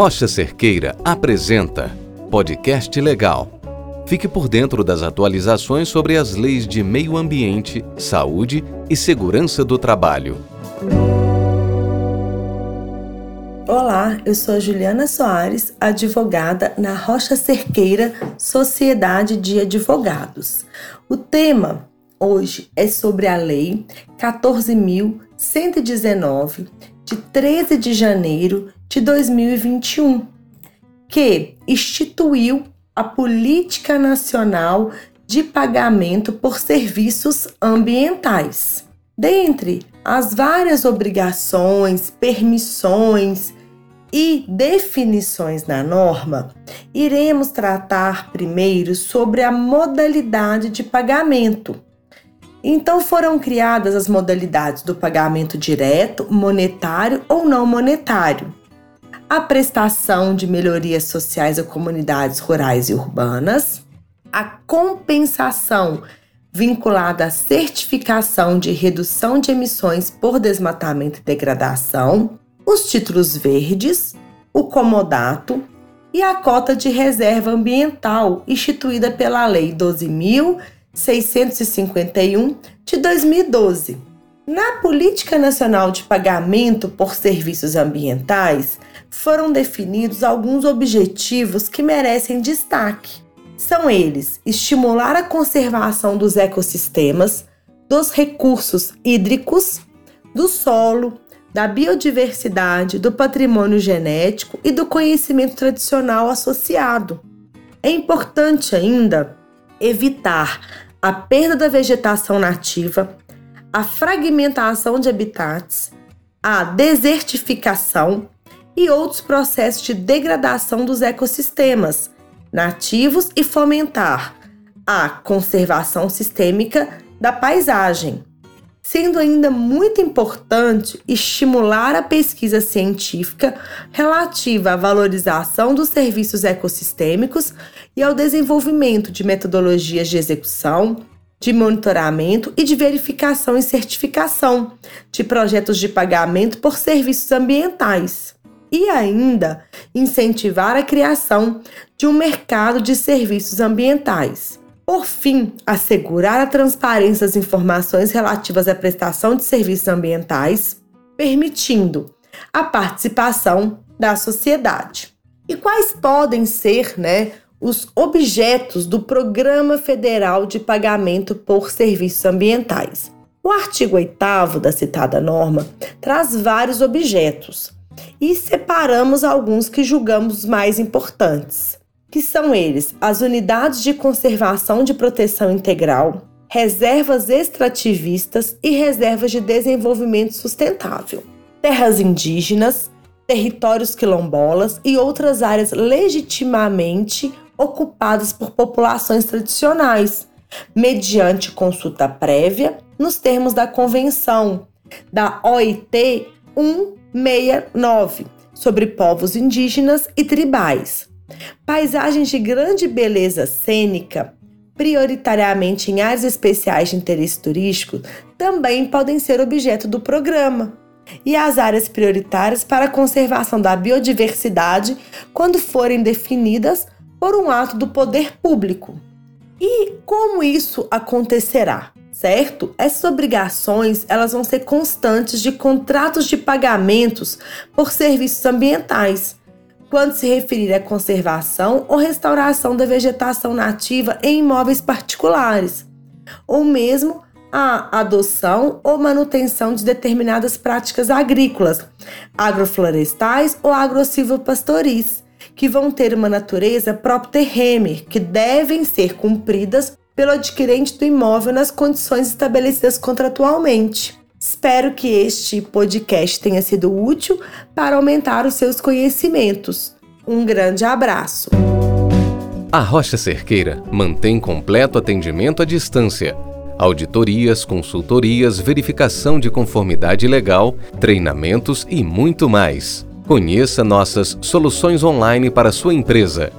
Rocha Cerqueira apresenta Podcast Legal. Fique por dentro das atualizações sobre as leis de meio ambiente, saúde e segurança do trabalho. Olá, eu sou Juliana Soares, advogada na Rocha Cerqueira Sociedade de Advogados. O tema hoje é sobre a Lei 14.119, de 13 de janeiro de 2021, que instituiu a Política Nacional de Pagamento por Serviços Ambientais. Dentre as várias obrigações, permissões e definições na norma, iremos tratar primeiro sobre a modalidade de pagamento. Então foram criadas as modalidades do pagamento direto, monetário ou não monetário. A prestação de melhorias sociais a comunidades rurais e urbanas, a compensação vinculada à certificação de redução de emissões por desmatamento e degradação, os títulos verdes, o comodato e a cota de reserva ambiental instituída pela Lei 12.651 de 2012. Na Política Nacional de Pagamento por Serviços Ambientais, foram definidos alguns objetivos que merecem destaque. São eles: estimular a conservação dos ecossistemas, dos recursos hídricos, do solo, da biodiversidade, do patrimônio genético e do conhecimento tradicional associado. É importante ainda evitar a perda da vegetação nativa, a fragmentação de habitats, a desertificação e outros processos de degradação dos ecossistemas nativos e fomentar a conservação sistêmica da paisagem, sendo ainda muito importante estimular a pesquisa científica relativa à valorização dos serviços ecossistêmicos e ao desenvolvimento de metodologias de execução, de monitoramento e de verificação e certificação de projetos de pagamento por serviços ambientais e ainda incentivar a criação de um mercado de serviços ambientais. Por fim, assegurar a transparência das informações relativas à prestação de serviços ambientais, permitindo a participação da sociedade. E quais podem ser, né, os objetos do Programa Federal de Pagamento por Serviços Ambientais? O artigo 8 da citada norma traz vários objetos, e separamos alguns que julgamos mais importantes, que são eles: as unidades de conservação de proteção integral, reservas extrativistas e reservas de desenvolvimento sustentável, terras indígenas, territórios quilombolas e outras áreas legitimamente ocupadas por populações tradicionais, mediante consulta prévia nos termos da Convenção da OIT 1 69 sobre povos indígenas e tribais. Paisagens de grande beleza cênica, prioritariamente em áreas especiais de interesse turístico, também podem ser objeto do programa. E as áreas prioritárias para a conservação da biodiversidade, quando forem definidas por um ato do poder público. E como isso acontecerá? certo? Essas obrigações, elas vão ser constantes de contratos de pagamentos por serviços ambientais, quando se referir à conservação ou restauração da vegetação nativa em imóveis particulares, ou mesmo a adoção ou manutenção de determinadas práticas agrícolas, agroflorestais ou agrosilvopastoris, que vão ter uma natureza própria terreme, que devem ser cumpridas pelo adquirente do imóvel nas condições estabelecidas contratualmente. Espero que este podcast tenha sido útil para aumentar os seus conhecimentos. Um grande abraço. A Rocha Cerqueira mantém completo atendimento à distância. Auditorias, consultorias, verificação de conformidade legal, treinamentos e muito mais. Conheça nossas soluções online para sua empresa.